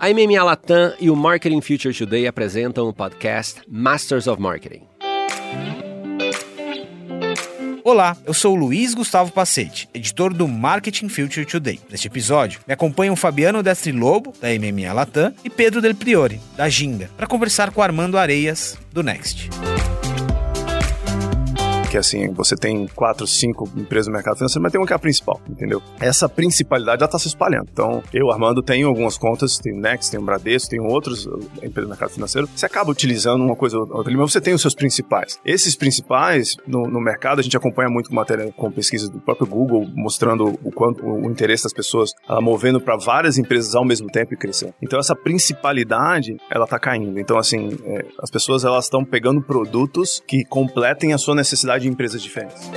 A MMA Latam e o Marketing Future Today apresentam o podcast Masters of Marketing. Olá, eu sou Luiz Gustavo Pacete, editor do Marketing Future Today. Neste episódio, me acompanham Fabiano Destri Lobo, da MMA Latam, e Pedro Del Priore, da Ginga, para conversar com Armando Areias, do Next que assim, você tem quatro, cinco empresas no mercado financeiro, mas tem uma que é a principal, entendeu? Essa principalidade já está se espalhando. Então, eu, Armando, tenho algumas contas, tem Next, tem o Bradesco, tem outros uh, empresas do mercado financeiro. Você acaba utilizando uma coisa ou outra, mas você tem os seus principais. Esses principais, no, no mercado, a gente acompanha muito com matéria, com pesquisas do próprio Google, mostrando o quanto o interesse das pessoas uh, movendo para várias empresas ao mesmo tempo e crescendo. Então, essa principalidade, ela está caindo. Então, assim, é, as pessoas elas estão pegando produtos que completem a sua necessidade de empresas diferentes.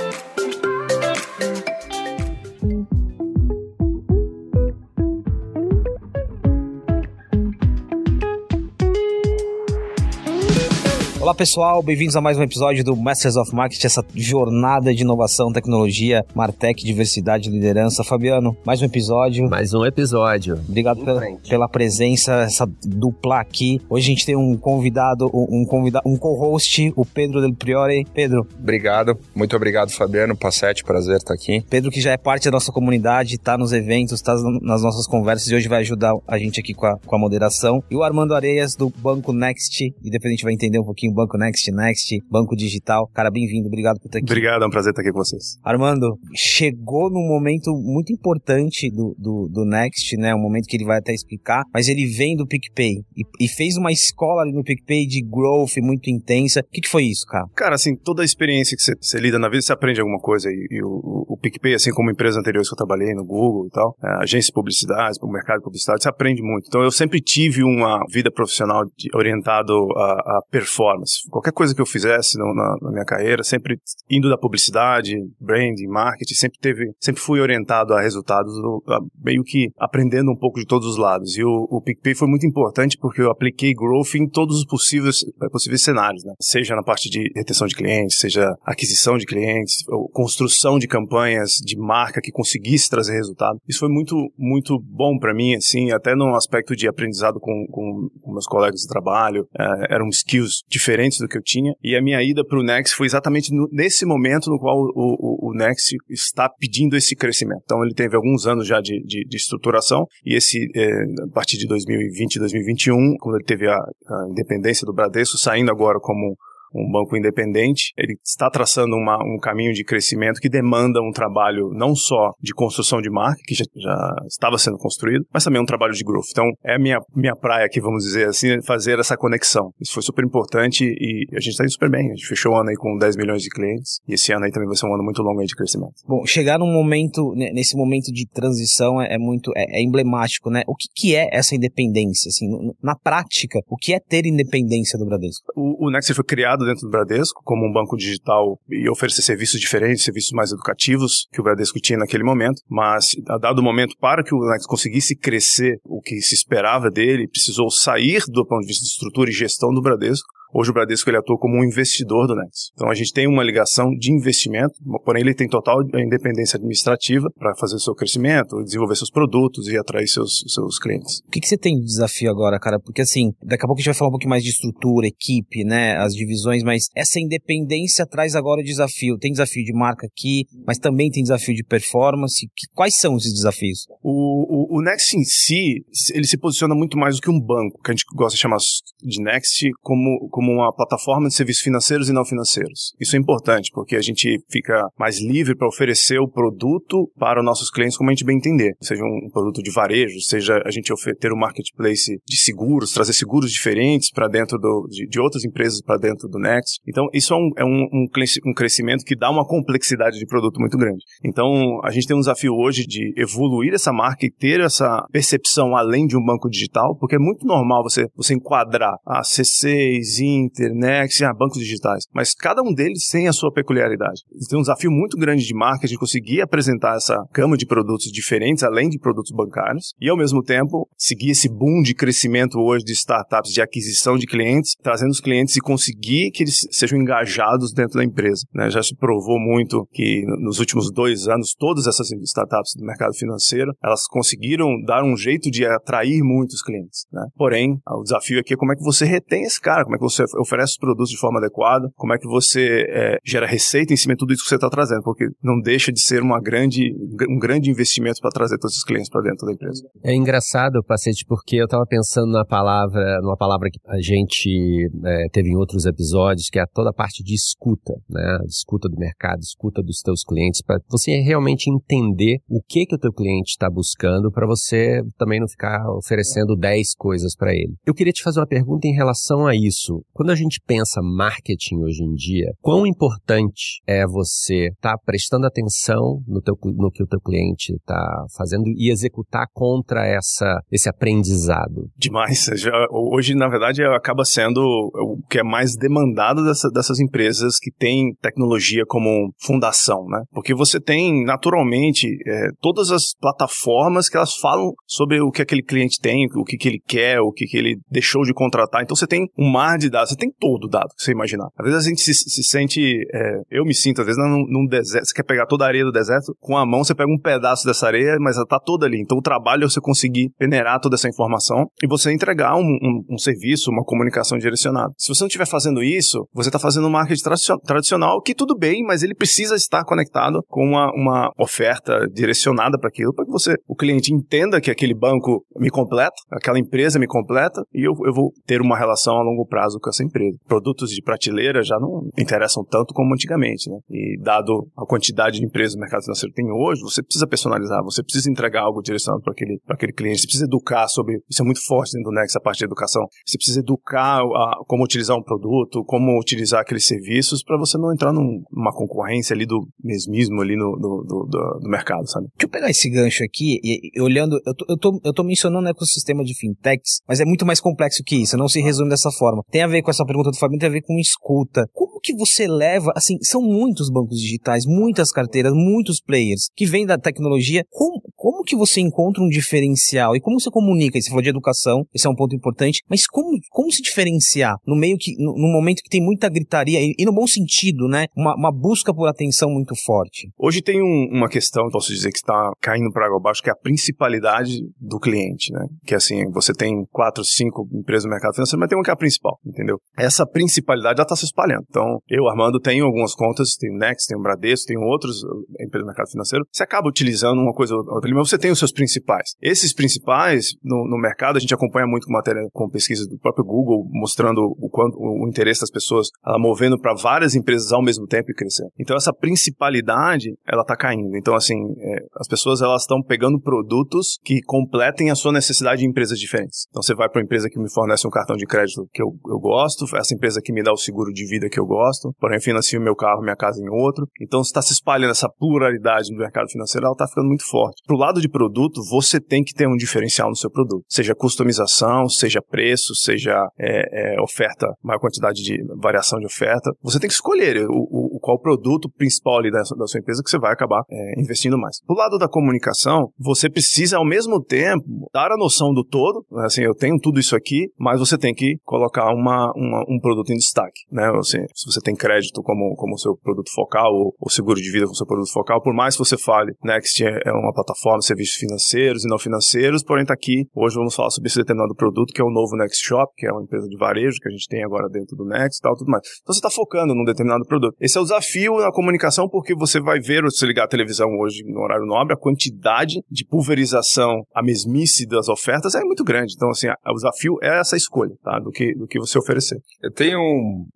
Olá pessoal, bem-vindos a mais um episódio do Masters of Marketing, essa jornada de inovação, tecnologia, Martech, diversidade e liderança. Fabiano, mais um episódio. Mais um episódio. Obrigado pela, pela, presença, essa dupla aqui. Hoje a gente tem um convidado, um, convidado, um co-host, o Pedro Del Priore. Pedro. Obrigado, muito obrigado Fabiano, Passete, prazer estar aqui. Pedro que já é parte da nossa comunidade, está nos eventos, está nas nossas conversas e hoje vai ajudar a gente aqui com a, com a moderação. E o Armando Areias do Banco Next, e depois a gente vai entender um pouquinho Banco Next, Next, Banco Digital. Cara, bem-vindo, obrigado por estar aqui. Obrigado, é um prazer estar aqui com vocês. Armando, chegou num momento muito importante do, do, do Next, né? Um momento que ele vai até explicar, mas ele vem do PicPay e, e fez uma escola ali no PicPay de growth muito intensa. O que, que foi isso, cara? Cara, assim, toda a experiência que você, lida na vida, você aprende alguma coisa. E, e o, o, PicPay, assim como empresas anteriores que eu trabalhei no Google e tal, é, agências de publicidade, o mercado de publicidade, você aprende muito. Então, eu sempre tive uma vida profissional de, orientado a, a performance performance. Qualquer coisa que eu fizesse no, na, na, minha carreira, sempre indo da publicidade, branding, marketing, sempre teve, sempre fui orientado a resultados, a, meio que aprendendo um pouco de todos os lados. E o, o PicPay foi muito importante porque eu apliquei growth em todos os possíveis, possíveis cenários, né? Seja na parte de retenção de clientes, seja aquisição de clientes, construção de campanhas de marca que conseguisse trazer resultado. Isso foi muito, muito bom para mim, assim, até no aspecto de aprendizado com, com, com meus colegas de trabalho. É, eram skills diferentes diferentes do que eu tinha. E a minha ida para o Next foi exatamente no, nesse momento no qual o, o, o, Next está pedindo esse crescimento. Então ele teve alguns anos já de, de, de estruturação e esse é, a partir de 2020, 2021, quando ele teve a, a independência do Bradesco, saindo agora como um banco independente, ele está traçando uma, um caminho de crescimento que demanda um trabalho não só de construção de marca, que já, já, estava sendo construído, mas também um trabalho de growth. Então, é a minha, minha praia aqui, vamos dizer assim, fazer essa conexão. Isso foi super importante e a gente está indo super bem. A gente fechou o ano aí com 10 milhões de clientes e esse ano aí também vai ser um ano muito longo aí de crescimento. Bom, chegar num momento, nesse momento de transição é, é muito, é, é, emblemático, né? O que, que é essa independência, assim, na prática, o que é ter independência do Bradesco? O, o Next foi criado dentro do Bradesco como um banco digital e oferecer serviços diferentes, serviços mais educativos que o Bradesco tinha naquele momento, mas a dado momento para que o Next conseguisse crescer o que se esperava dele, precisou sair do ponto de vista de estrutura e gestão do Bradesco Hoje o Bradesco ele atua como um investidor do Nexus. Então a gente tem uma ligação de investimento, porém ele tem total independência administrativa para fazer o seu crescimento, desenvolver seus produtos e atrair seus, seus clientes. O que, que você tem de desafio agora, cara? Porque assim, daqui a pouco a gente vai falar um pouquinho mais de estrutura, equipe, né, as divisões, mas essa independência traz agora o desafio. Tem desafio de marca aqui, mas também tem desafio de performance. Quais são esses desafios? O, o, o Next em si, ele se posiciona muito mais do que um banco, que a gente gosta de chamar de Next como, como como uma plataforma de serviços financeiros e não financeiros. Isso é importante, porque a gente fica mais livre para oferecer o produto para os nossos clientes como a gente bem entender. Seja um produto de varejo, seja a gente ter um marketplace de seguros, trazer seguros diferentes para dentro do, de, de, outras empresas para dentro do Next. Então, isso é, um, é um, um, crescimento que dá uma complexidade de produto muito grande. Então, a gente tem um desafio hoje de evoluir essa marca e ter essa percepção além de um banco digital, porque é muito normal você, você enquadrar a C6, Inter, Next, ah, bancos digitais. Mas cada um deles tem a sua peculiaridade. Tem um desafio muito grande de marketing conseguir apresentar essa gama de produtos diferentes, além de produtos bancários, e ao mesmo tempo seguir esse boom de crescimento hoje de startups, de aquisição de clientes, trazendo os clientes e conseguir que eles sejam engajados dentro da empresa. Né? Já se provou muito que nos últimos dois anos, todas essas startups do mercado financeiro, elas conseguiram dar um jeito de atrair muitos clientes. Né? Porém, o desafio aqui é como é que você retém esse cara, como é que você oferece os produtos de forma adequada, como é que você é, gera receita em cima de tudo isso que você está trazendo, porque não deixa de ser uma grande, um grande investimento para trazer todos os clientes para dentro da empresa. É engraçado, Pacete, porque eu estava pensando na palavra, numa palavra que a gente é, teve em outros episódios, que é toda a parte de escuta, né? Escuta do mercado, escuta dos teus clientes, para você realmente entender o que que o teu cliente está buscando, para você também não ficar oferecendo 10 coisas para ele. Eu queria te fazer uma pergunta em relação a isso. Quando a gente pensa marketing hoje em dia, quão importante é você estar tá prestando atenção no, teu, no que o teu cliente está fazendo e executar contra essa, esse aprendizado? Demais. Hoje, na verdade, acaba sendo o que é mais demandado dessa, dessas empresas que têm tecnologia como fundação, né? Porque você tem, naturalmente, é, todas as plataformas que elas falam sobre o que aquele cliente tem, o que, que ele quer, o que, que ele deixou de contratar. Então você tem um mar de dados, você tem todo o dado que você imaginar. Às vezes a gente se, se sente, é, eu me sinto, às vezes, num, num, deserto, você quer pegar toda a areia do deserto, com a mão você pega um pedaço dessa areia, mas ela tá toda ali. Então o trabalho é você conseguir peneirar toda essa informação e você entregar um, um, um serviço, uma comunicação direcionada. Se você não estiver fazendo isso, você está fazendo um marketing tradicional que tudo bem, mas ele precisa estar conectado com uma, uma oferta direcionada para aquilo, para que você, o cliente entenda que aquele banco me completa, aquela empresa me completa e eu, eu vou ter uma relação a longo prazo com essa empresa. Produtos de prateleira já não interessam tanto como antigamente, né? E dado a quantidade de empresas o mercado financeiro tem hoje, você precisa personalizar, você precisa entregar algo direcionado para aquele, aquele cliente, você precisa educar sobre, isso é muito forte dentro do Next, a parte de educação, você precisa educar a, como utilizar um produto, como utilizar aqueles serviços para você não entrar num, numa concorrência ali do mesmismo ali no, no do, do, do, mercado, sabe? Deixa eu pegar esse gancho aqui e, e olhando, eu tô, eu, tô, eu tô mencionando o ecossistema de fintechs, mas é muito mais complexo que isso, não se resume dessa forma. Tem a ver com essa pergunta do Fabinho, tem a ver com escuta. Como que você leva, assim, são muitos bancos digitais, muitas carteiras, muitos players que vêm da tecnologia. Como, como que você encontra um diferencial e como você comunica? Você falou de educação, esse é um ponto importante, mas como, como se diferenciar no meio que, no, no momento que tem muita gritaria e, e, no bom sentido, né? Uma, uma busca por atenção muito forte. Hoje tem um, uma questão, posso dizer, que está caindo para água abaixo, que é a principalidade do cliente, né? Que assim, você tem quatro, cinco empresas no mercado financeiro, mas tem uma que é a principal, entendeu? Essa principalidade já está se espalhando. Então, eu, Armando, tenho algumas contas, tenho Next, tenho Bradesco, tenho outros eh, empresas do mercado financeiro. Você acaba utilizando uma coisa ou outra, mas você tem os seus principais. Esses principais, no, no mercado, a gente acompanha muito com matéria, com pesquisas do próprio Google, mostrando o, quanto, o interesse das pessoas, ela movendo para várias empresas ao mesmo tempo e crescendo. Então, essa principalidade, ela está caindo. Então, assim, é, as pessoas, elas estão pegando produtos que completem a sua necessidade de empresas diferentes. Então, você vai para uma empresa que me fornece um cartão de crédito que eu, eu gosto, essa empresa que me dá o seguro de vida que eu gosto, porém financio meu carro, minha casa em outro. Então está se espalhando essa pluralidade no mercado financeiro, ela está ficando muito forte. Pro lado de produto, você tem que ter um diferencial no seu produto, seja customização, seja preço, seja é, é, oferta, maior quantidade de variação de oferta. Você tem que escolher o, o, qual produto principal ali da, da sua empresa que você vai acabar é, investindo mais. Pro lado da comunicação, você precisa ao mesmo tempo dar a noção do todo, assim, eu tenho tudo isso aqui, mas você tem que colocar uma, uma um produto em destaque, né? Assim, se você tem crédito como, como seu produto focal ou, ou seguro de vida como seu produto focal, por mais que você fale, Next é, é uma plataforma de serviços financeiros e não financeiros, porém está aqui, hoje vamos falar sobre esse determinado produto, que é o novo Next Shop, que é uma empresa de varejo que a gente tem agora dentro do Next e tal, tudo mais. Então você está focando num determinado produto. Esse é o desafio na comunicação, porque você vai ver, se ligar a televisão hoje no horário nobre, a quantidade de pulverização, a mesmice das ofertas é muito grande. Então, assim, o desafio é essa escolha, tá? Do que, do que você oferecer. Eu tenho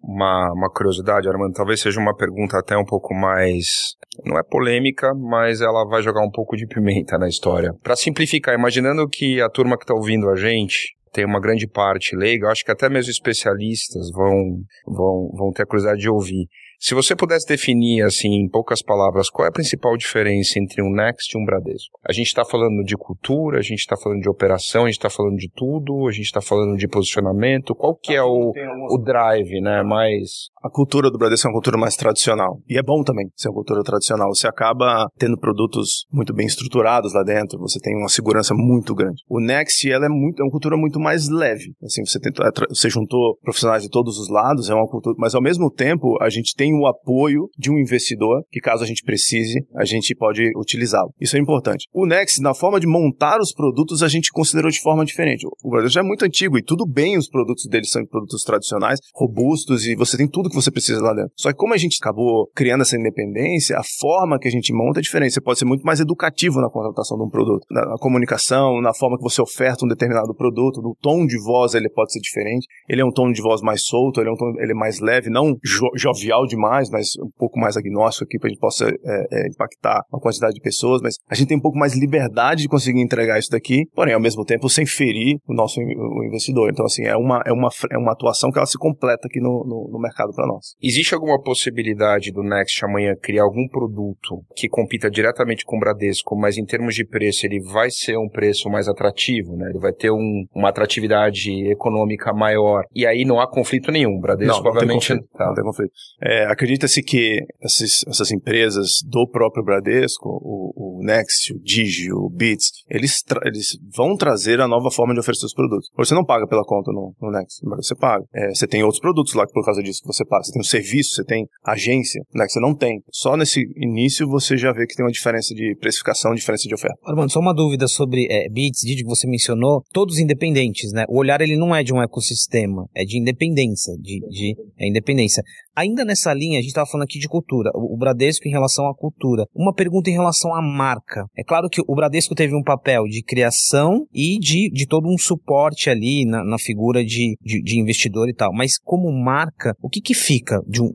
uma, uma curiosidade, Armando, talvez seja uma pergunta até um pouco mais. Não é polêmica, mas ela vai jogar um pouco de pimenta na história. Para simplificar, imaginando que a turma que está ouvindo a gente tem uma grande parte leiga, acho que até mesmo especialistas vão, vão, vão ter a curiosidade de ouvir. Se você pudesse definir, assim, em poucas palavras, qual é a principal diferença entre um Next e um Bradesco? A gente está falando de cultura, a gente está falando de operação, a gente está falando de tudo, a gente está falando de posicionamento. Qual que é o, o drive, né? Mais a cultura do Bradesco é uma cultura mais tradicional. E é bom também ser uma cultura tradicional. Você acaba tendo produtos muito bem estruturados lá dentro, você tem uma segurança muito grande. O Next, ela é, muito, é uma cultura muito mais leve. Assim, você, tenta, você juntou profissionais de todos os lados, é uma cultura, mas ao mesmo tempo, a gente tem o apoio de um investidor que, caso a gente precise, a gente pode utilizá-lo. Isso é importante. O Next, na forma de montar os produtos, a gente considerou de forma diferente. O Bradesco já é muito antigo e tudo bem os produtos deles são produtos tradicionais, robustos e você tem tudo que você precisa lá dentro. Só que como a gente acabou criando essa independência, a forma que a gente monta é diferente. Você pode ser muito mais educativo na contratação de um produto, na, comunicação, na forma que você oferta um determinado produto, no tom de voz ele pode ser diferente. Ele é um tom de voz mais solto, ele é um tom, ele é mais leve, não jo jovial demais, mas um pouco mais agnóstico aqui para a gente possa é, é, impactar uma quantidade de pessoas. Mas a gente tem um pouco mais liberdade de conseguir entregar isso daqui, porém ao mesmo tempo sem ferir o nosso o investidor. Então assim é uma é uma é uma atuação que ela se completa aqui no, no, no mercado para nós. Existe alguma possibilidade do Next amanhã criar algum produto que compita diretamente com o Bradesco, mas em termos de preço ele vai ser um preço mais atrativo, né? Ele vai ter um, uma atratividade econômica maior. E aí não há conflito nenhum. Bradesco, não, não obviamente. Tem conflito, tá. Não tem conflito. É, Acredita-se que esses, essas empresas do próprio Bradesco, o, o Next, o Digi, o Bits, eles, eles vão trazer a nova forma de oferecer os produtos. Você não paga pela conta no, no Next, mas você paga. É, você tem outros produtos lá que por causa disso você Você tem o serviço, você tem agência, né, que você não tem. Só nesse início você já vê que tem uma diferença de precificação, diferença de oferta. Armando, só uma dúvida sobre é, Bits, Didi, que você mencionou, todos independentes, né? O olhar ele não é de um ecossistema, é de independência, de, de é independência. Ainda nessa linha, a gente estava falando aqui de cultura, o Bradesco em relação à cultura. Uma pergunta em relação à marca. É claro que o Bradesco teve um papel de criação e de, de todo um suporte ali na, na figura de, de, de, investidor e tal, mas como marca, o que que fica de um,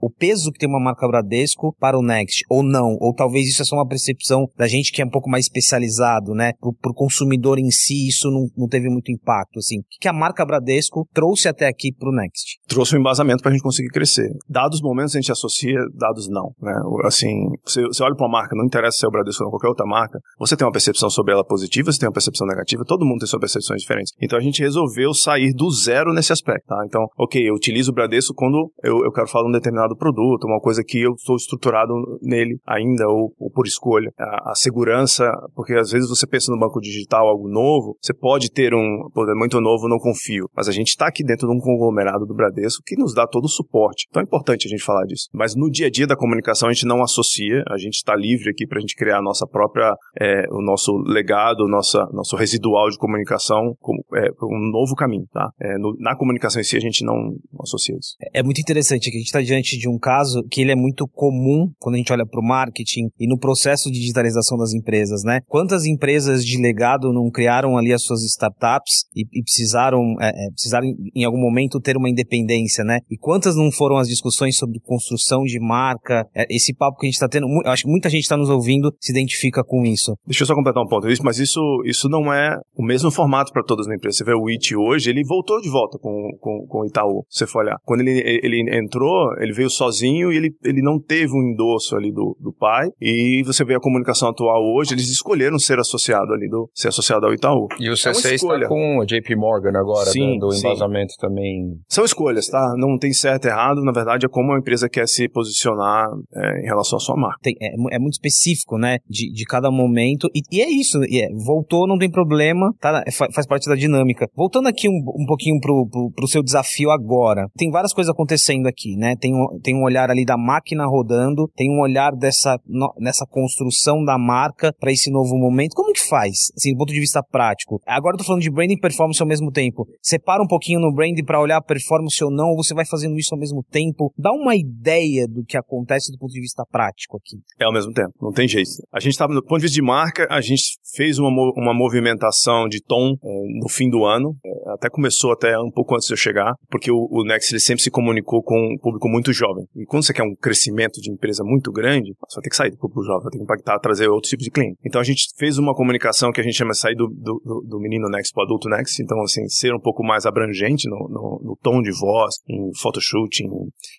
o, peso que tem uma marca Bradesco para o Next? Ou não? Ou talvez isso é só uma percepção da gente que é um pouco mais especializado, né? Para o consumidor em si, isso não, não teve muito impacto, assim. O que, que a marca Bradesco trouxe até aqui para o Next? Trouxe um embasamento para a gente conseguir crescer acontecer. Dados momentos a gente associa, dados não. Né? Assim, você, você olha para uma marca, não interessa se é o Bradesco ou qualquer outra marca, você tem uma percepção sobre ela positiva, você tem uma percepção negativa, todo mundo tem suas percepções diferentes. Então a gente resolveu sair do zero nesse aspecto. Tá? Então, ok, eu utilizo o Bradesco quando eu, eu quero falar um determinado produto, uma coisa que eu estou estruturado nele ainda, ou, ou por escolha. A, a, segurança, porque às vezes você pensa no banco digital algo novo, você pode ter um, pô, é muito novo, não confio. Mas a gente está aqui dentro de um conglomerado do Bradesco que nos dá todo o suporte. Então é importante a gente falar disso. Mas no dia a dia da comunicação a gente não associa, a gente está livre aqui para a gente criar a nossa própria, é, o nosso legado, nossa, nosso residual de comunicação como é, um novo caminho, tá? É, no, na comunicação em si a gente não, associa isso. É muito interessante que a gente está diante de um caso que ele é muito comum quando a gente olha para o marketing e no processo de digitalização das empresas, né? Quantas empresas de legado não criaram ali as suas startups e, e precisaram, é, é precisaram em algum momento ter uma independência, né? E quantas não foram as discussões sobre construção de marca, é, esse papo que a gente está tendo, eu acho que muita gente está nos ouvindo se identifica com isso. Deixa eu só completar um ponto, mas isso, isso não é o mesmo formato para todas as empresas. Você vê o IT hoje, ele voltou de volta com, com, com o Itaú, se você for olhar. Quando ele, ele entrou, ele veio sozinho e ele, ele não teve um endosso ali do, do pai, e você vê a comunicação atual hoje, eles escolheram ser associado ali, do, ser associado ao Itaú. E o C6 é está com a JP Morgan agora, sim, do embasamento sim. também. São escolhas, tá? Não tem certo e errado, na verdade, é como a empresa quer se posicionar é, em relação à sua marca. Tem, é, é, muito específico, né? De, de cada momento. E, e é isso. E é, voltou, não tem problema, tá? Faz parte da dinâmica. Voltando aqui um, um pouquinho pro, pro, pro, seu desafio agora. Tem várias coisas acontecendo aqui, né? Tem um, tem um olhar ali da máquina rodando, tem um olhar dessa no, nessa construção da marca para esse novo momento. Como que faz, assim, do ponto de vista prático? Agora eu tô falando de branding e performance ao mesmo tempo. Separa um pouquinho no branding para olhar performance ou não, ou você vai fazendo isso ao mesmo tempo? Dá uma ideia do que acontece do ponto de vista prático aqui. É ao mesmo tempo, não tem jeito. A gente estava, do ponto de vista de marca, a gente fez uma, uma movimentação de tom é, no fim do ano, é, até começou até um pouco antes de eu chegar, porque o, o Next ele sempre se comunicou com um público muito jovem. E quando você quer um crescimento de empresa muito grande, você vai ter que sair do público jovem, vai ter que impactar, trazer outros tipos de cliente. Então a gente fez uma comunicação que a gente chama de sair do, do, do menino Next para o adulto Next. Então, assim, ser um pouco mais abrangente no, no, no tom de voz, em photoshoot, em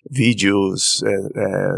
vídeos, é, é,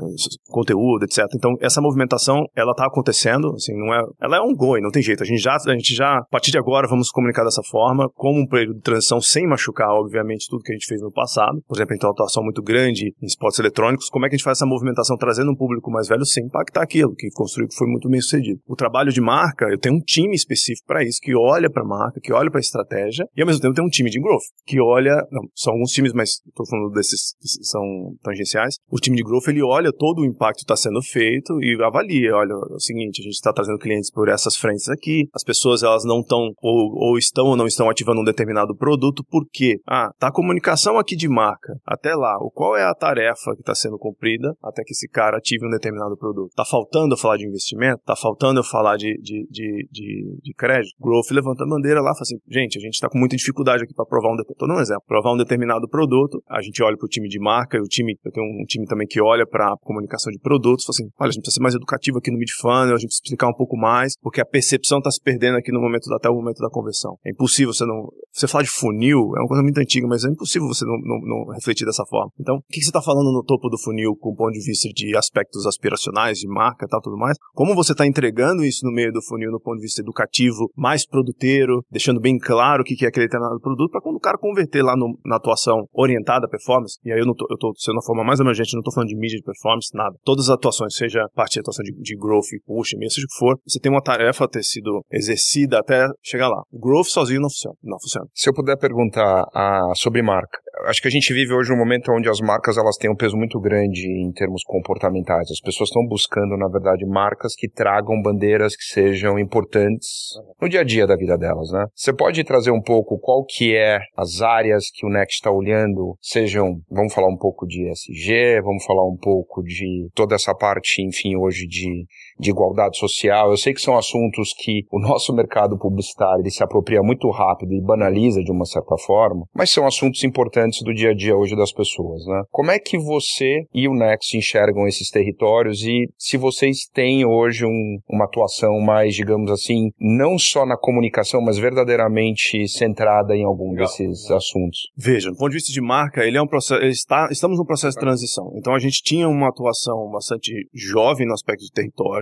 conteúdo, etc. Então, essa movimentação, ela está acontecendo, assim, não é, ela é um going, não tem jeito. A gente já, a gente já, a partir de agora, vamos comunicar dessa forma, como um período de transição sem machucar, obviamente, tudo que a gente fez no passado. Por exemplo, a gente tem uma atuação muito grande em esportes eletrônicos. Como é que a gente faz essa movimentação trazendo um público mais velho sem impactar aquilo que construiu que foi muito bem sucedido? O trabalho de marca, eu tenho um time específico para isso, que olha para marca, que olha para estratégia, e ao mesmo tempo tem um time de growth, que olha, não, são alguns times, mas estou falando desses que são tangenciais. O time de growth, ele olha todo o impacto que está sendo feito e avalia, olha, é o seguinte, a gente está trazendo clientes por essas frentes aqui, as pessoas elas não estão ou, ou estão ou não estão ativando um determinado produto, por quê? Ah, tá a comunicação aqui de marca, até lá, o qual é a tarefa que está sendo cumprida até que esse cara ative um determinado produto. Tá faltando eu falar de investimento? Tá faltando eu falar de, de, de, de, de crédito? Growth levanta a bandeira lá, fala assim, gente, a gente está com muita dificuldade aqui para provar um, um exemplo, provar um determinado produto, a gente olha para o time de marca, e o time, eu tenho um time também que olha para comunicação de produtos, fala assim, olha, a gente precisa ser mais educativo aqui no mid-funnel, a gente precisa explicar um pouco mais, porque a percepção está se perdendo aqui no momento, até o momento da conversão. É impossível você não, você falar de funil, é uma coisa muito antiga, mas é impossível você não, não, não refletir dessa forma. Então, o que, que você está falando no topo do funil com o ponto de vista de aspectos aspiracionais, de marca e tal, tudo mais? Como você está entregando isso no meio do funil no ponto de vista educativo, mais produteiro, deixando bem claro o que, que é aquele determinado produto, para quando o cara converter lá no, na atuação orientada à performance, e aí eu, não tô, eu tô sendo uma forma mais emergente, não estou falando de mídia de performance, nada. Todas as atuações, seja parte de atuação de, de growth, push, mesmo seja o que for, você tem uma tarefa a ter sido exercida até chegar lá. Growth sozinho não funciona. Não funciona. Se eu puder perguntar ah, sobre marca, acho que a gente vive hoje um momento onde as marcas elas têm um peso muito grande em termos comportamentais. As pessoas estão buscando, na verdade, marcas que tragam bandeiras que sejam importantes no dia a dia da vida delas, né? Você pode trazer um pouco qual que é as áreas que o Next está olhando, sejam, vamos falar um pouco de SG, vamos falar um pouco de toda essa parte, enfim, hoje de, de igualdade social. Eu sei que são assuntos que o nosso mercado publicitário ele se apropria muito rápido e banaliza de uma certa forma, mas são assuntos importantes do dia a dia hoje das pessoas, né? Como é que você e o Next enxergam esses territórios e se vocês têm hoje um, uma atuação mais, digamos assim, não só na comunicação, mas verdadeiramente centrada em algum Legal. desses assuntos? Veja, do ponto de vista de marca, ele é um processo, está, estamos num processo de transição. Então a gente tinha uma atuação bastante jovem no aspecto de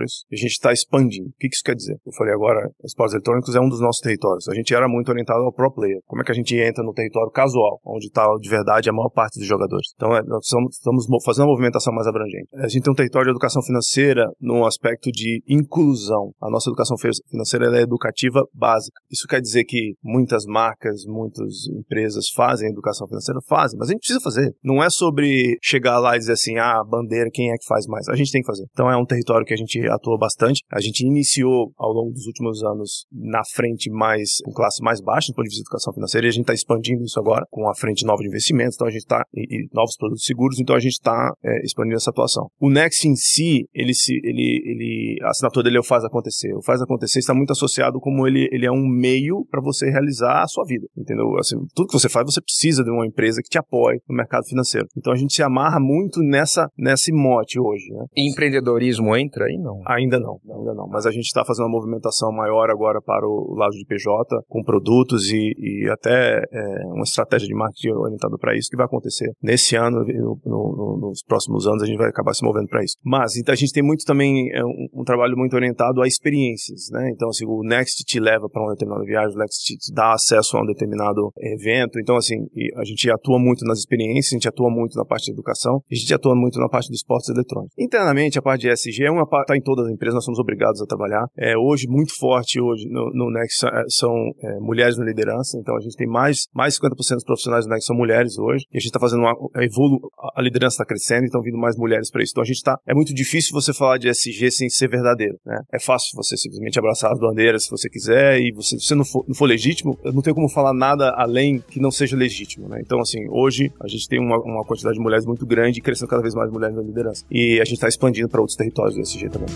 territórios e a gente está expandindo. O que isso quer dizer? Eu falei agora, esportes eletrônicos é um dos nossos territórios. A gente era muito orientado ao pro player. Como é que a gente entra no território casual, onde está de verdade a maior parte dos jogadores? Então é, nós estamos, estamos fazendo uma movimentação mais abrangente. A gente tem um território de educação financeira no aspecto de inclusão. A nossa educação financeira é educativa básica. Isso quer dizer que muitas marcas, muitas empresas fazem educação financeira? Fazem, mas a gente precisa fazer. Não é sobre chegar lá e dizer assim, ah, bandeira, quem é que faz mais? A gente tem que fazer. Então é um território que a gente atua bastante. A gente iniciou ao longo dos últimos anos na frente mais, com classe mais baixa do ponto de vista de educação financeira e a gente está expandindo isso agora com a frente nova de investimentos, então a gente está, e, e, novos produtos seguros, então a gente está é, expandindo essa atuação. O Next em si, ele se, ele, ele, a assinatura dele é o faz acontecer. O faz acontecer está muito associado como ele, ele é um meio para você realizar a sua vida, entendeu? Assim, tudo que você faz, você precisa de uma empresa que te apoie no mercado financeiro. Então a gente se amarra muito nessa, nesse mote hoje, né? empreendedorismo entra aí, não? Ainda não, ainda não. Mas a gente está fazendo uma movimentação maior agora para o lado de PJ, com produtos e, e até é, uma estratégia de marketing orientada para isso que vai acontecer nesse ano, no, no, nos próximos anos a gente vai acabar se movendo para isso. Mas então a gente tem muito também é, um, um, trabalho muito orientado a experiências, né? Então assim, o Next te leva para uma determinada viagem, o Next te dá acesso a um determinado evento. Então assim, a gente atua muito nas experiências, a gente atua muito na parte de educação, a gente atua muito na parte de esportes eletrônicos. Internamente a parte de ESG é uma parte tá em todas as empresas, nós somos obrigados a trabalhar. É hoje muito forte hoje no, no Next é, são é, mulheres na liderança, então a gente tem mais mais 50% dos profissionais do Next são mulheres hoje e a gente está fazendo uma evolu a liderança está crescendo, então vindo mais mulheres para isso. Então a gente está é muito difícil você falar de ESG sem ser verdadeiro, né? É fácil você simplesmente abraçar as bandeiras se você quiser e você, se você não for, não for legítimo, não tenho como falar nada além que não seja legítimo, né? Então assim, hoje a gente tem uma, uma quantidade de mulheres muito grande e crescendo cada vez mais mulheres na liderança. E a gente está expandindo para outros territórios do ESG também.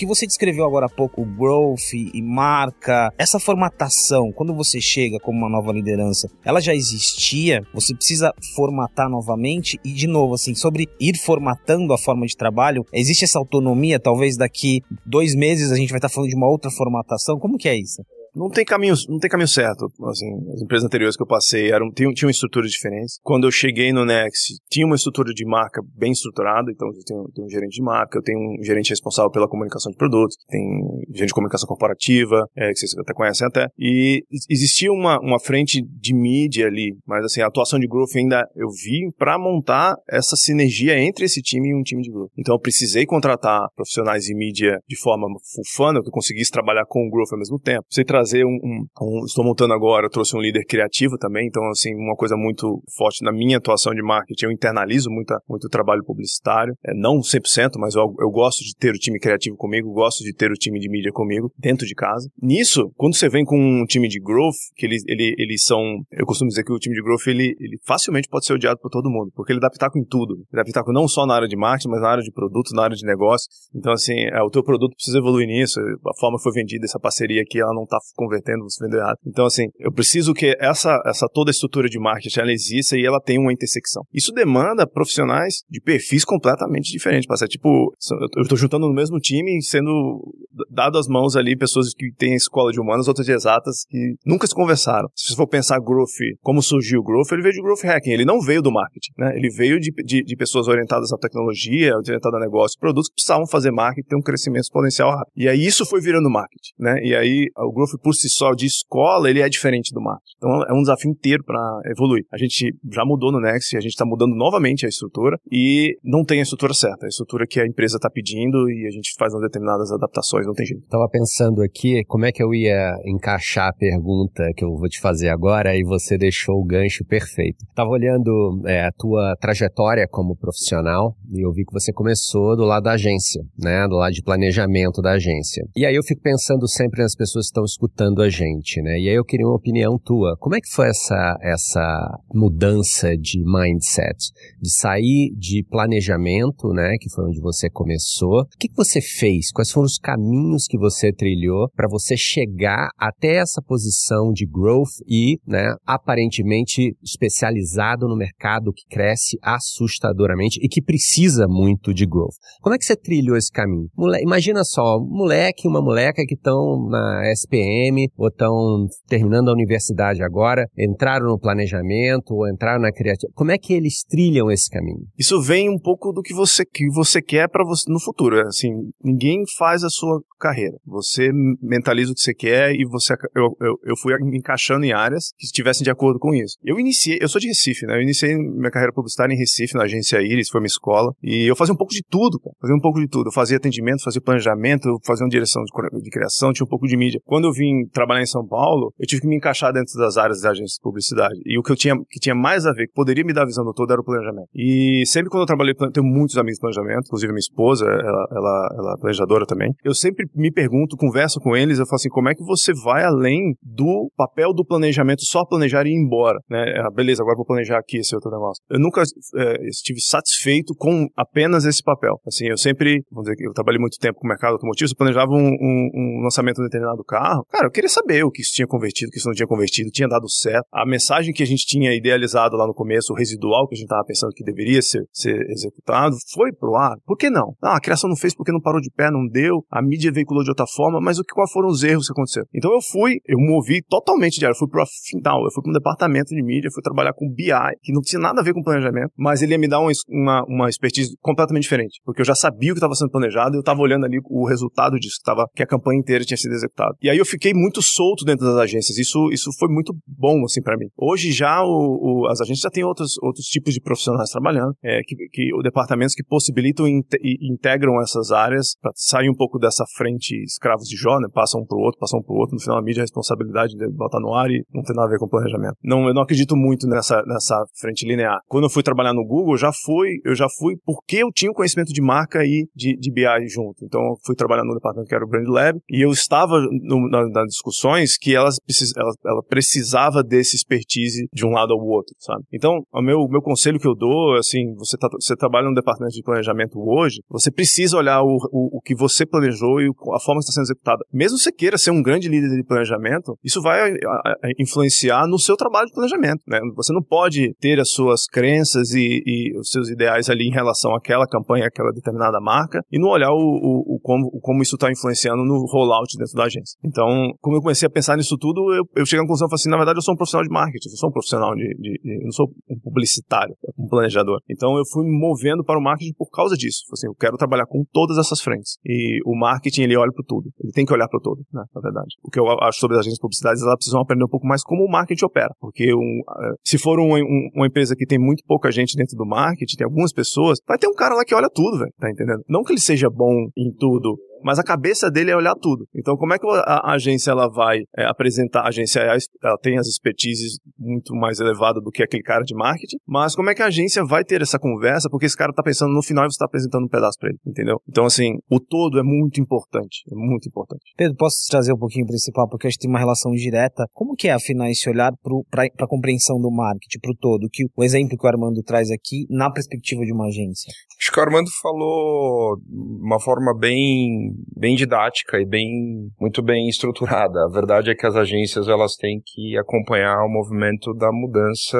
Que você descreveu agora há pouco, growth e marca, essa formatação, quando você chega como uma nova liderança, ela já existia? Você precisa formatar novamente? E, de novo, assim, sobre ir formatando a forma de trabalho, existe essa autonomia? Talvez daqui dois meses a gente vai estar falando de uma outra formatação? Como que é isso? Não tem caminho, não tem caminho certo. Assim, as empresas anteriores que eu passei eram, tinham, tinham estruturas diferentes. Quando eu cheguei no Next, tinha uma estrutura de marca bem estruturada, então eu tenho, tenho um gerente de marca, eu tenho um gerente responsável pela comunicação de produtos, tem gerente de comunicação corporativa, é, que vocês até conhecem até, e existia uma, uma frente de mídia ali, mas assim, a atuação de growth ainda eu vi para montar essa sinergia entre esse time e um time de growth. Então eu precisei contratar profissionais de mídia de forma full funnel, que eu conseguisse trabalhar com o growth ao mesmo tempo. Você trazer um, um, um, Estou montando agora, eu trouxe um líder criativo também, então, assim, uma coisa muito forte na minha atuação de marketing, eu internalizo muita, muito trabalho publicitário, é, não 100%, mas eu, eu gosto de ter o time criativo comigo, gosto de ter o time de mídia comigo, dentro de casa. Nisso, quando você vem com um time de growth, que eles, ele, eles são. Eu costumo dizer que o time de growth, ele, ele facilmente pode ser odiado por todo mundo, porque ele dá pitaco em tudo. Ele dá pitaco não só na área de marketing, mas na área de produto, na área de negócio. Então, assim, é, o teu produto precisa evoluir nisso, a forma que foi vendida, essa parceria aqui, ela não está convertendo, você vendeu errado. Então, assim, eu preciso que essa, essa toda estrutura de marketing ela exista e ela tenha uma intersecção. Isso demanda profissionais de perfis completamente diferentes. Para ser tipo, eu estou juntando no mesmo time, sendo dado as mãos ali pessoas que têm escola de humanas, outras de exatas, que nunca se conversaram. Se você for pensar growth, como surgiu o growth, ele veio de growth hacking, ele não veio do marketing, né? Ele veio de, de, de pessoas orientadas à tecnologia, orientadas a negócio, produtos que precisavam fazer marketing, ter um crescimento exponencial rápido. E aí isso foi virando marketing, né? E aí o growth por si só de escola, ele é diferente do marketing. Então é um desafio inteiro para evoluir. A gente já mudou no Next, a gente está mudando novamente a estrutura e não tem a estrutura certa, a estrutura que a empresa está pedindo e a gente faz umas determinadas adaptações, não tem jeito. Tava pensando aqui como é que eu ia encaixar a pergunta que eu vou te fazer agora e você deixou o gancho perfeito. Tava olhando é, a tua trajetória como profissional e eu vi que você começou do lado da agência, né, do lado de planejamento da agência. E aí eu fico pensando sempre nas pessoas que estão escutando a gente, né? E aí eu queria uma opinião tua. Como é que foi essa essa mudança de mindset, de sair de planejamento, né, que foi onde você começou? O que, que você fez? Quais foram os caminhos que você trilhou para você chegar até essa posição de growth e, né, aparentemente especializado no mercado que cresce assustadoramente e que precisa muito de growth? Como é que você trilhou esse caminho? Imagina só, um moleque, uma moleca que estão na SPM ou estão terminando a universidade agora, entraram no planejamento ou entraram na criatividade. Como é que eles trilham esse caminho? Isso vem um pouco do que você, que você quer para você no futuro. É assim, ninguém faz a sua carreira. Você mentaliza o que você quer e você eu, eu, eu fui encaixando em áreas que estivessem de acordo com isso. Eu iniciei, eu sou de Recife, né? Eu iniciei minha carreira publicitária em Recife, na agência Iris, foi minha escola, e eu fazia um pouco de tudo, cara. Fazia um pouco de tudo. Eu fazia atendimento, fazia planejamento, fazia uma direção de, de criação, tinha um pouco de mídia. Quando eu vim trabalhar em São Paulo, eu tive que me encaixar dentro das áreas da agência de publicidade. E o que eu tinha que tinha mais a ver, que poderia me dar a visão do todo, era o planejamento. E sempre quando eu trabalhei, tenho muitos amigos de planejamento, inclusive minha esposa, ela, ela, ela é planejadora também. Eu sempre me pergunto, converso com eles, eu falo assim, como é que você vai além do papel do planejamento, só planejar e ir embora, né? Ah, beleza, agora vou planejar aqui esse outro negócio. Eu nunca é, estive satisfeito com apenas esse papel. Assim, eu sempre, vamos dizer eu trabalhei muito tempo com o mercado automotivo, eu planejava um, um, um lançamento de um determinado carro. Cara, eu queria saber o que isso tinha convertido, o que isso não tinha convertido, tinha dado certo. A mensagem que a gente tinha idealizado lá no começo, o residual que a gente estava pensando que deveria ser, ser executado, foi pro ar. Por que não? Ah, a criação não fez porque não parou de pé, não deu, a mídia veiculou de outra forma, mas o que quais foram os erros que aconteceram? Então eu fui, eu movi totalmente de área, fui pro final, eu fui para um departamento de mídia, fui trabalhar com BI, que não tinha nada a ver com planejamento, mas ele ia me dar uma, uma, uma expertise completamente diferente, porque eu já sabia o que estava sendo planejado e eu estava olhando ali o resultado disso, que, tava, que a campanha inteira tinha sido executada. E aí eu fiquei muito solto dentro das agências, isso, isso foi muito bom, assim, para mim. Hoje já o, o, as agências já têm outros, outros tipos de profissionais trabalhando, é, que, que departamentos que possibilitam e integram essas áreas para sair um pouco dessa frente escravos de Jó, né? Passam um pro outro, passam um pro outro, no final a mídia a responsabilidade de botar no ar e não tem nada a ver com planejamento. Não, eu não acredito muito nessa, nessa frente linear. Quando eu fui trabalhar no Google, já fui, eu já fui porque eu tinha o conhecimento de marca e de, de BI junto. Então eu fui trabalhar no departamento que era o Brand Lab e eu estava no, na, determinadas discussões que elas precis, ela, ela, precisava desse expertise de um lado ao outro, sabe? Então, o meu, meu conselho que eu dou, assim, você, tá, você trabalha no departamento de planejamento hoje, você precisa olhar o, o, o que você planejou e a forma que está sendo executada. Mesmo você queira ser um grande líder de planejamento, isso vai influenciar no seu trabalho de planejamento, né? Você não pode ter as suas crenças e, e os seus ideais ali em relação àquela campanha, àquela determinada marca, e não olhar o, o, o como, como isso está influenciando no rollout dentro da agência. Então, como eu comecei a pensar nisso tudo, eu, eu cheguei à conclusão, assim, na verdade eu sou um profissional de marketing, eu sou um profissional de, de, de eu não sou um publicitário, um planejador. Então eu fui me movendo para o marketing por causa disso. Assim, eu quero trabalhar com todas essas frentes. E o marketing, ele olha para tudo. Ele tem que olhar para todo, né, na verdade. O que eu acho sobre as agências publicidade, elas precisam aprender um pouco mais como o marketing opera. Porque um, eh, se for um, um, uma empresa que tem muito pouca gente dentro do marketing, tem algumas pessoas, vai ter um cara lá que olha tudo, velho. Tá entendendo? Não que ele seja bom em tudo, mas a cabeça dele é olhar tudo. Então, como é que a, agência ela vai é, apresentar? A agência ela tem as expertises muito mais elevadas do que aquele cara de marketing, mas como é que a agência vai ter essa conversa? Porque esse cara está pensando no final e você está apresentando um pedaço para ele, entendeu? Então, assim, o todo é muito importante, é muito importante. Pedro, posso trazer um pouquinho papo, porque acho que tem uma relação direta. Como que é, afinal, esse olhar para a compreensão do marketing, para o todo? Que o exemplo que o Armando traz aqui, na perspectiva de uma agência? Acho que o Armando falou de uma forma bem bem didática e bem muito bem estruturada. A verdade é que as agências elas têm que acompanhar o movimento da mudança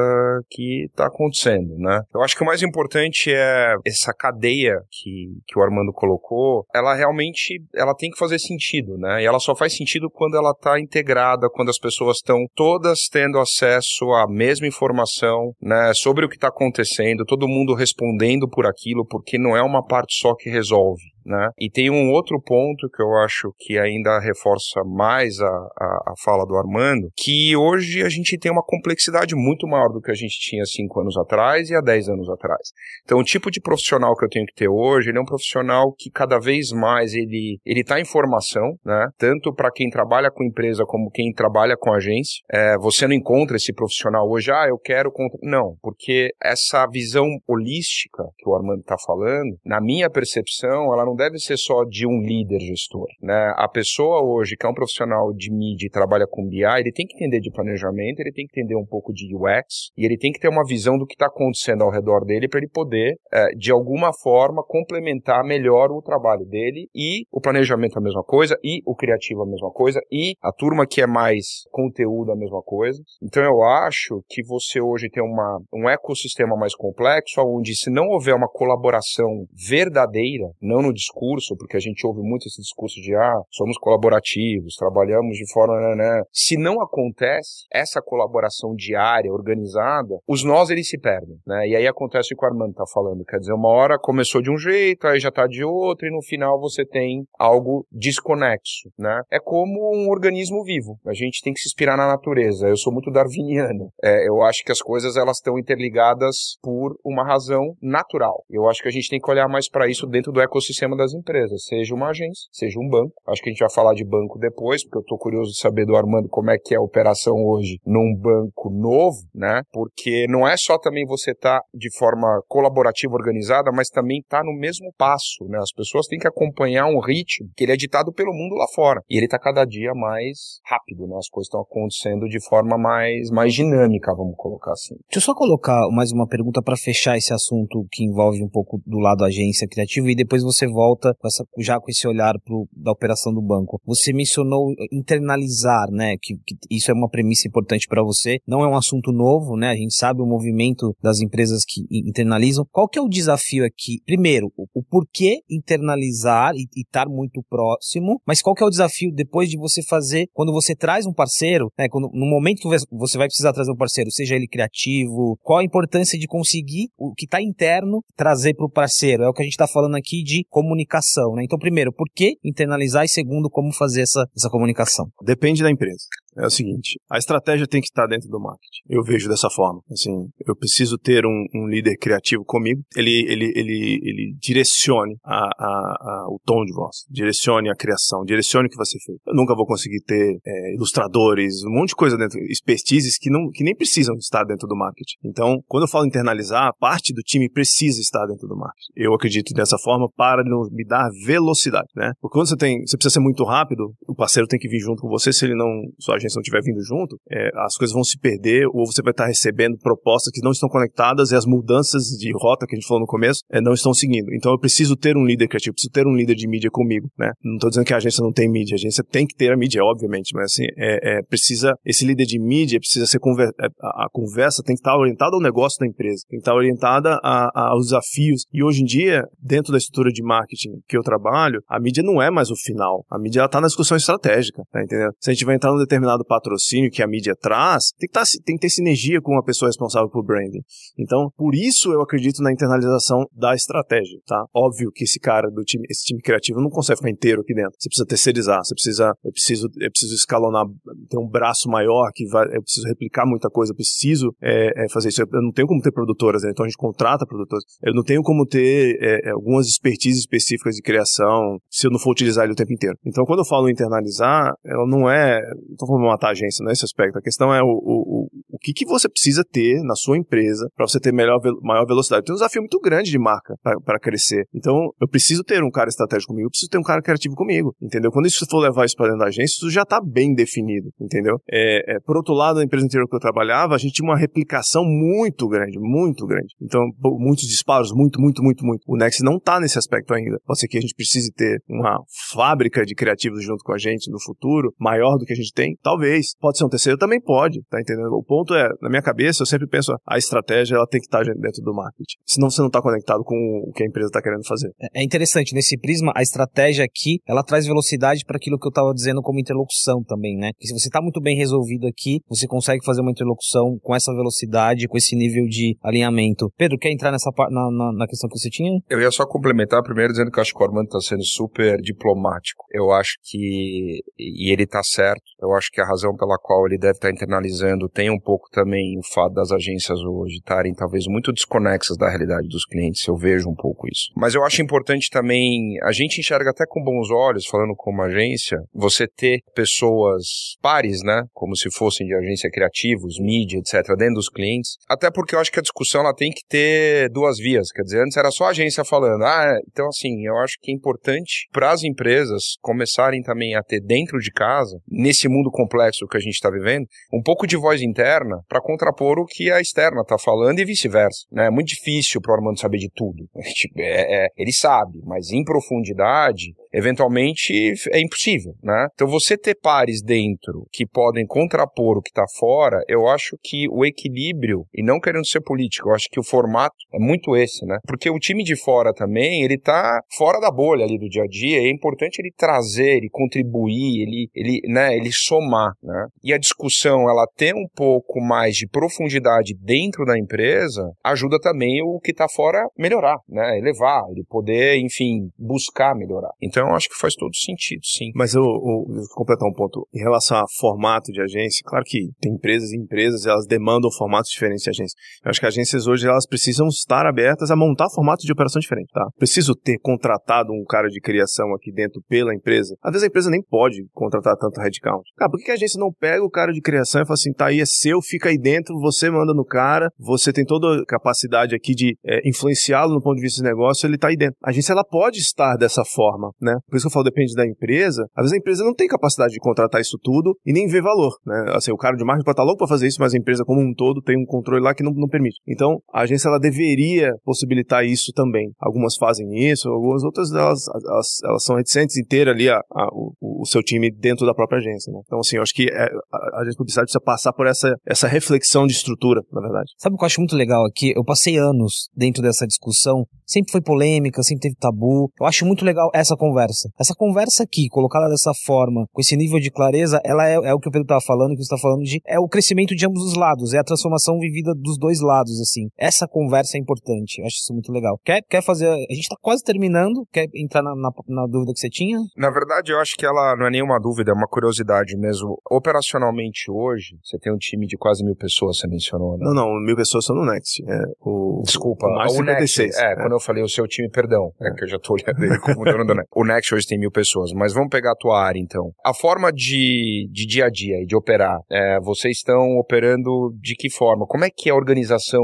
que está acontecendo, né? Eu acho que o mais importante é essa cadeia que, que o Armando colocou, ela realmente ela tem que fazer sentido, né? E ela só faz sentido quando ela está integrada, quando as pessoas estão todas tendo acesso à mesma informação, né? Sobre o que está acontecendo, todo mundo respondendo por aquilo, porque não é uma parte só que resolve. Né? E tem um outro ponto que eu acho que ainda reforça mais a, a, a, fala do Armando, que hoje a gente tem uma complexidade muito maior do que a gente tinha cinco anos atrás e há dez anos atrás. Então, o tipo de profissional que eu tenho que ter hoje, ele é um profissional que cada vez mais ele ele está em formação, né? Tanto para quem trabalha com empresa como quem trabalha com agência. É, você não encontra esse profissional hoje, ah, eu quero não, porque essa visão holística que o Armando está falando, na minha percepção, ela não deve ser só de um líder gestor. Né? A pessoa hoje, que é um profissional de mídia e trabalha com BI, ele tem que entender de planejamento, ele tem que entender um pouco de UX e ele tem que ter uma visão do que está acontecendo ao redor dele para ele poder, é, de alguma forma, complementar melhor o trabalho dele e o planejamento a mesma coisa e o criativo a mesma coisa e a turma que é mais conteúdo a mesma coisa. Então eu acho que você hoje tem uma, um ecossistema mais complexo, onde se não houver uma colaboração verdadeira, não no discurso, porque a gente ouve muito esse discurso de ah, somos colaborativos, trabalhamos de forma. Né, né. Se não acontece essa colaboração diária, organizada, os nós eles se perdem. Né? E aí acontece o que o Armando está falando. Quer dizer, uma hora começou de um jeito, aí já está de outro, e no final você tem algo desconexo. Né? É como um organismo vivo. A gente tem que se inspirar na natureza. Eu sou muito darwiniano. É, eu acho que as coisas elas estão interligadas por uma razão natural. Eu acho que a gente tem que olhar mais para isso dentro do ecossistema das empresas, seja uma agência, seja um banco. Acho que a gente vai falar de banco depois, porque eu estou curioso de saber do Armando como é que é a operação hoje num banco novo, né? Porque não é só também você estar tá de forma colaborativa, organizada, mas também tá no mesmo passo, né? As pessoas têm que acompanhar um ritmo que ele é ditado pelo mundo lá fora. E ele está cada dia mais rápido, né? As coisas estão acontecendo de forma mais, mais dinâmica, vamos colocar assim. Deixa eu só colocar mais uma pergunta para fechar esse assunto que envolve um pouco do lado agência criativa e depois você volta volta com essa, já com esse olhar pro, da operação do banco. Você mencionou internalizar, né? Que, que isso é uma premissa importante para você. Não é um assunto novo, né? A gente sabe o movimento das empresas que internalizam. Qual que é o desafio aqui? Primeiro, o, o porquê internalizar e estar muito próximo, mas qual que é o desafio depois de você fazer, quando você traz um parceiro, né? Quando, no momento que você vai precisar trazer um parceiro, seja ele criativo, qual a importância de conseguir o que está interno trazer para o parceiro? É o que a gente está falando aqui de comunicação né? Então, primeiro, por que internalizar e segundo, como fazer essa, essa comunicação? Depende da empresa. É o seguinte: a estratégia tem que estar dentro do marketing. Eu vejo dessa forma. Assim, eu preciso ter um, um líder criativo comigo. Ele, ele, ele, ele direcione a, a, a, o tom de voz, direcione a criação, direcione o que vai ser feito. Eu nunca vou conseguir ter é, ilustradores, um monte de coisa dentro, expertises que, não, que nem precisam estar dentro do marketing. Então, quando eu falo internalizar, parte do time precisa estar dentro do marketing. Eu acredito dessa forma para me dar velocidade, né? Porque quando você tem, você precisa ser muito rápido, o parceiro tem que vir junto com você. Se ele não, sua agência não estiver vindo junto, é, as coisas vão se perder ou você vai estar recebendo propostas que não estão conectadas e as mudanças de rota que a gente falou no começo é, não estão seguindo. Então eu preciso ter um líder criativo, preciso ter um líder de mídia comigo, né? Não estou dizendo que a agência não tem mídia, a agência tem que ter a mídia, obviamente, mas assim, é, é precisa, esse líder de mídia precisa ser, conver, é, a, a, conversa tem que estar orientada ao negócio da empresa, tem que estar orientada a, a, aos desafios. E hoje em dia, dentro da estrutura de marketing que eu trabalho, a mídia não é mais o final, a mídia está na discussão estratégica, tá entendendo? Se a gente vai entrar num determinado patrocínio que a mídia traz, tem que, tá, tem que ter sinergia com a pessoa responsável por branding. Então, por isso eu acredito na internalização da estratégia, tá? Óbvio que esse cara do time, esse time criativo não consegue ficar inteiro aqui dentro. Você precisa terceirizar, você precisa, eu preciso, eu preciso escalonar, ter um braço maior que vai, eu preciso replicar muita coisa, eu preciso é, é, fazer isso. Eu não tenho como ter produtoras, né? então a gente contrata produtoras. Eu não tenho como ter é, é algumas expertises específicas de criação se eu não for utilizar ele o tempo inteiro. Então, quando eu falo internalizar, ela não é, não tô falando matar a agência nesse aspecto. A questão é o, o que, que você precisa ter na sua empresa para você ter melhor, maior velocidade. Tem um desafio muito grande de marca para crescer. Então, eu preciso ter um cara estratégico comigo, eu preciso ter um cara criativo comigo, entendeu? Quando isso for levar isso para dentro da agência, isso já está bem definido, entendeu? É, é, por outro lado, na empresa anterior que eu trabalhava, a gente tinha uma replicação muito grande, muito grande. Então, muitos disparos, muito, muito, muito, muito. O Next não está nesse aspecto ainda. Pode ser que a gente precise ter uma fábrica de criativos junto com a gente no futuro, maior do que a gente tem? Talvez. Pode ser um terceiro? Também pode, tá entendendo? O ponto é, na minha cabeça, eu sempre penso, a estratégia ela tem que estar dentro do marketing. Senão você não está conectado com o que a empresa está querendo fazer. É, é interessante, nesse prisma, a estratégia aqui, ela traz velocidade para aquilo que eu estava dizendo como interlocução também, né? Que se você está muito bem resolvido aqui, você consegue fazer uma interlocução com essa velocidade, com esse nível de alinhamento. Pedro, quer entrar nessa na, na, na questão que você tinha? Eu ia só complementar primeiro dizendo que eu acho que o Armando está sendo super diplomático. Eu acho que, e ele está certo, eu acho que a razão pela qual ele deve estar internalizando tem um pouco também o fato das agências hoje estarem talvez muito desconexas da realidade dos clientes, eu vejo um pouco isso. Mas eu acho importante também, a gente enxerga até com bons olhos, falando como agência, você ter pessoas pares, né, como se fossem de agência criativos, mídia, etc, dentro dos clientes, até porque eu acho que a discussão ela tem que ter duas vias, quer dizer, antes era só a agência falando, ah, então assim, eu acho que é importante para as empresas começarem também a ter dentro de casa, nesse mundo complexo que a gente está vivendo, um pouco de voz interna para contrapor o que a externa está falando e vice-versa. Né? É muito difícil para o Armando saber de tudo. Tipo, é, é, ele sabe, mas em profundidade eventualmente é impossível, né? Então você ter pares dentro que podem contrapor o que está fora, eu acho que o equilíbrio, e não querendo ser político, eu acho que o formato é muito esse, né? Porque o time de fora também, ele tá fora da bolha ali do dia a dia, é importante ele trazer, ele contribuir, ele, ele, né, ele somar, né? E a discussão, ela ter um pouco mais de profundidade dentro da empresa, ajuda também o que está fora melhorar, né? Elevar, ele poder, enfim, buscar melhorar. Então então, acho que faz todo sentido, sim. Mas eu, eu, eu completar um ponto. Em relação a formato de agência, claro que tem empresas e empresas, elas demandam formatos diferentes de agência. Eu acho que agências hoje, elas precisam estar abertas a montar formatos de operação diferente, tá? Preciso ter contratado um cara de criação aqui dentro pela empresa. Às vezes a empresa nem pode contratar tanto headcount. Cara, por que a agência não pega o cara de criação e fala assim, tá aí, é seu, fica aí dentro, você manda no cara, você tem toda a capacidade aqui de é, influenciá-lo no ponto de vista de negócio, ele tá aí dentro. A agência, ela pode estar dessa forma, né? Por isso que eu falo, depende da empresa. Às vezes a empresa não tem capacidade de contratar isso tudo e nem vê valor, né? Assim, o cara de marketing pode estar louco para fazer isso, mas a empresa como um todo tem um controle lá que não, não permite. Então, a agência, ela deveria possibilitar isso também. Algumas fazem isso, algumas outras, elas, elas, elas são reticentes em ter ali a, a, o, o, seu time dentro da própria agência, né? Então, assim, eu acho que é, a, agência publicitária precisa passar por essa, essa reflexão de estrutura, na verdade. Sabe o que eu acho muito legal aqui? Eu passei anos dentro dessa discussão sempre foi polêmica, sempre teve tabu. Eu acho muito legal essa conversa. Essa conversa aqui, colocada dessa forma, com esse nível de clareza, ela é, é o que o Pedro estava falando, que você está falando de é o crescimento de ambos os lados, é a transformação vivida dos dois lados, assim. Essa conversa é importante, eu acho isso muito legal. Quer, quer fazer, a gente está quase terminando, quer entrar na, na, na dúvida que você tinha? Na verdade, eu acho que ela não é nenhuma dúvida, é uma curiosidade mesmo. Operacionalmente hoje, você tem um time de quase mil pessoas, você mencionou, né? Não, não, mil pessoas são no Next. É, o, Desculpa, o mais o Next. 56. É, quando eu falei o seu time, perdão. É, que eu já tô olhando ele como dono do Next. O Next hoje tem mil pessoas, mas vamos pegar a tua área então. A forma de, de dia a dia e de operar, é, vocês estão operando de que forma? Como é que é a organização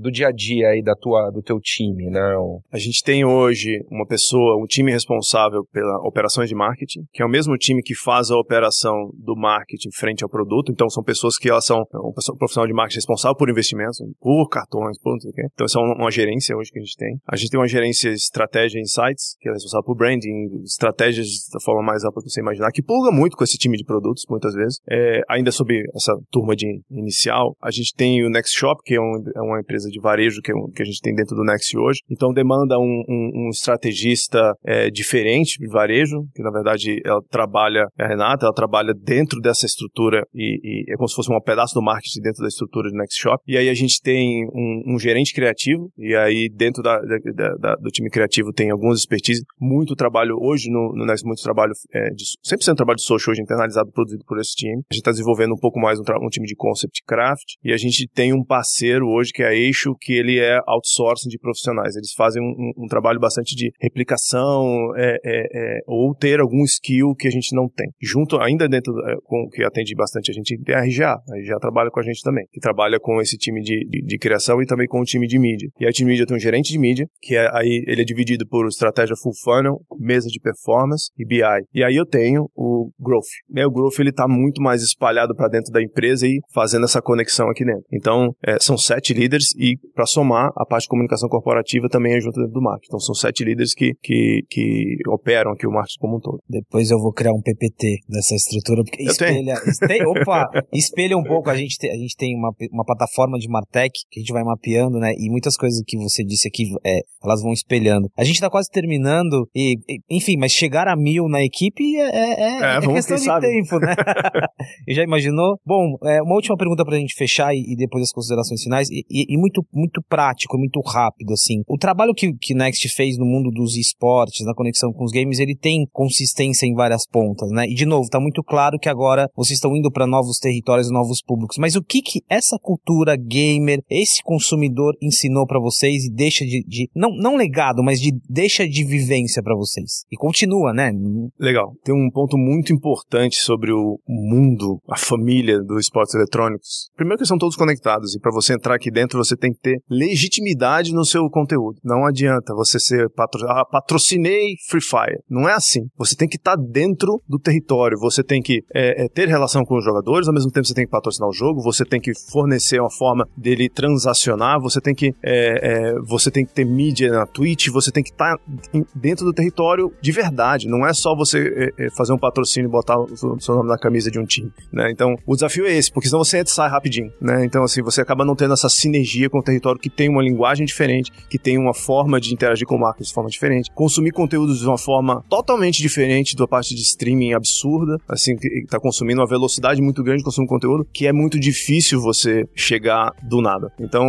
do dia a dia aí da tua, do teu time, né? O- A gente tem hoje uma pessoa, um time responsável pela operações de marketing, que é o mesmo time que faz a operação do marketing frente ao produto. Então, são pessoas que elas são um pessoa- profissional de marketing responsável por investimentos, por cartões, por não sei o quê. Então, essa é uma, uma gerência hoje que a gente tem. A gente tem uma gerência estratégia insights, que é responsável por branding, estratégias da forma mais ampla que você imaginar, que pulga muito com esse time de produtos, muitas vezes. É, ainda sob essa turma de inicial, a gente tem o Next Shop, que é, um- é uma empresa de varejo que, é um- que a gente tem dentro do Next hoje. Então demanda um, um- estrategista é, diferente de varejo, que na verdade ela trabalha, é a Renata, ela trabalha dentro dessa estrutura e, e é como se fosse um pedaço do marketing dentro da estrutura do Next Shop. E aí a gente tem um, gerente criativo, e aí dentro da- da- da- do time criativo tem algumas expertise, muito trabalho hoje no, no Next, muito trabalho é, de 100% trabalho de social hoje internalizado, produzido por esse time. A gente está desenvolvendo um pouco mais um, um time de concept craft, e a gente tem um parceiro hoje que é a Eixo, que ele é outsourcing de profissionais. Eles fazem um, um- trabalho bastante de replicação é, é, é, ou ter algum skill que a gente não tem. Junto, ainda dentro é, com que atende bastante a gente, tem a RGA. A RGA trabalha com a gente também, que trabalha com esse time de, de, de criação e também com o time de mídia. E o time de mídia tem um gerente de mídia, que é, aí ele é dividido por estratégia full funnel, mesa de performance e BI. E aí eu tenho o growth. Né, o growth ele tá muito mais espalhado para dentro da empresa e fazendo essa conexão aqui dentro. Então, é, são sete líderes e para somar, a parte de comunicação corporativa também é junto dentro do marketing. Então, são sete líderes que, que, que operam aqui o marketing como um todo. Depois eu vou criar um PPT dessa estrutura, porque Eu espelha, tem, opa, espelha um pouco, a gente tem, a gente tem uma, uma plataforma de Martech que a gente vai mapeando, né, e muitas coisas que você disse aqui, é, elas vão espelhando. A gente tá quase terminando, e, e- enfim, mas chegar a mil na equipe é, é, é- É, é questão de sabe. tempo, né? e já imaginou? Bom, é, uma última pergunta pra gente fechar e, e depois as considerações finais, e, e- muito, muito prático, muito rápido, assim. O trabalho que, que Next fez no mundo dos esportes, na conexão com os games, ele tem consistência em várias pontas, né? E de novo, tá muito claro que agora vocês estão indo para novos territórios e novos públicos. Mas o que que essa cultura gamer, esse consumidor ensinou para vocês e deixa de, de- não, não legado, mas de deixa de vivência para vocês? E continua, né? Legal. Tem um ponto muito importante sobre o mundo, a família dos esportes eletrônicos. Primeiro que são todos conectados e para você entrar aqui dentro você tem que ter legitimidade no seu conteúdo. Não adianta você ser patro... ah, patrocinei Free Fire. Não é assim. Você tem que estar dentro do território. Você tem que é, é, ter relação com os jogadores, ao mesmo tempo você tem que patrocinar o jogo. Você tem que fornecer uma forma dele transacionar. Você tem que é, é, você tem que ter mídia na Twitch. Você tem que estar em- dentro do território de verdade. Não é só você é, é, fazer um patrocínio e botar o seu, nome na camisa de um time, né? Então, o desafio é esse, porque senão você entra e sai rapidinho, né? Então, assim, você acaba não tendo essa sinergia com o território que tem uma linguagem diferente, que tem uma forma de interagir com marketing de forma diferente, consumir conteúdos de uma forma totalmente diferente da parte de streaming absurda, assim, que tá consumindo uma velocidade muito grande de consumo de conteúdo, que é muito difícil você chegar do nada. Então,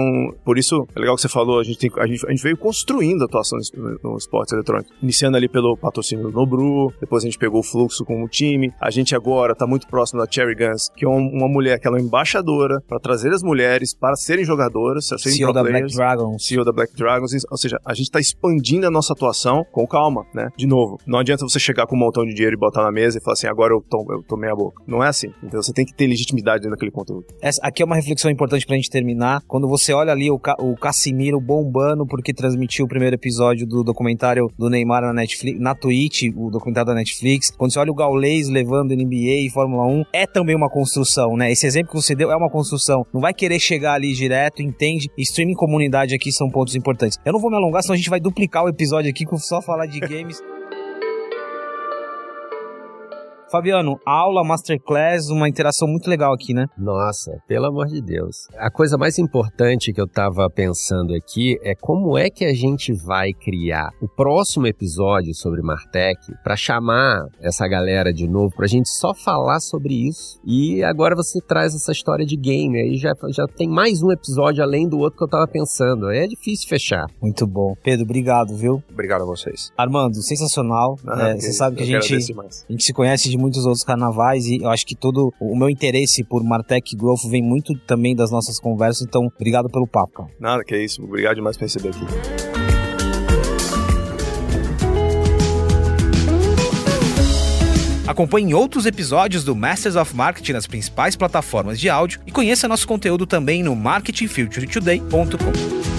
por isso, é legal que você falou, a gente, tem, a gente, a gente veio construindo a atuação no, esporte eletrônico, iniciando ali pelo patrocínio do Nobru, depois a gente pegou o fluxo com o time, a gente agora tá muito próximo da Cherry Guns, que é um- uma mulher que ela é embaixadora para trazer as mulheres para serem jogadoras, para serem CEO da Black players. Dragons. CEO da Black Dragons, ou seja, a gente está expandindo a nossa atuação com calma, né? De novo, não adianta você chegar com um montão de dinheiro e botar na mesa e falar assim, agora eu, tom, eu tomei a boca. Não é assim. Então você tem que ter legitimidade dentro daquele conteúdo. Essa, aqui é uma reflexão importante pra gente terminar. Quando você olha ali o, Ca, o Casimiro bombando porque transmitiu o primeiro episódio do documentário do Neymar na Netflix, na Twitch, o documentário da Netflix. Quando você olha o Gaules levando NBA e Fórmula 1, é também uma construção, né? Esse exemplo que você deu é uma construção. Não vai querer chegar ali direto, entende? Streaming comunidade aqui são pontos importantes. Eu não vou me alongar, senão a gente vai duplicar o episódio aqui com só falar de games. Fabiano, aula, masterclass, uma interação muito legal aqui, né? Nossa, pelo amor de Deus. A coisa mais importante que eu tava pensando aqui é como é que a gente vai criar o próximo episódio sobre Martech para chamar essa galera de novo, pra gente só falar sobre isso. E agora você traz essa história de game, aí já, já tem mais um episódio além do outro que eu tava pensando. Aí é difícil fechar. Muito bom. Pedro, obrigado, viu? Obrigado a vocês. Armando, sensacional. Ah, É, que você sabe que a gente, a gente se conhece de muitos outros carnavais e eu acho que todo o meu interesse por Martech Growth vem muito também das nossas conversas, então obrigado pelo papo, cara. Nada, que é isso. Obrigado demais por receber aqui. Acompanhe outros episódios do Masters of Marketing nas principais plataformas de áudio e conheça nosso conteúdo também no marketingfuturetoday.com.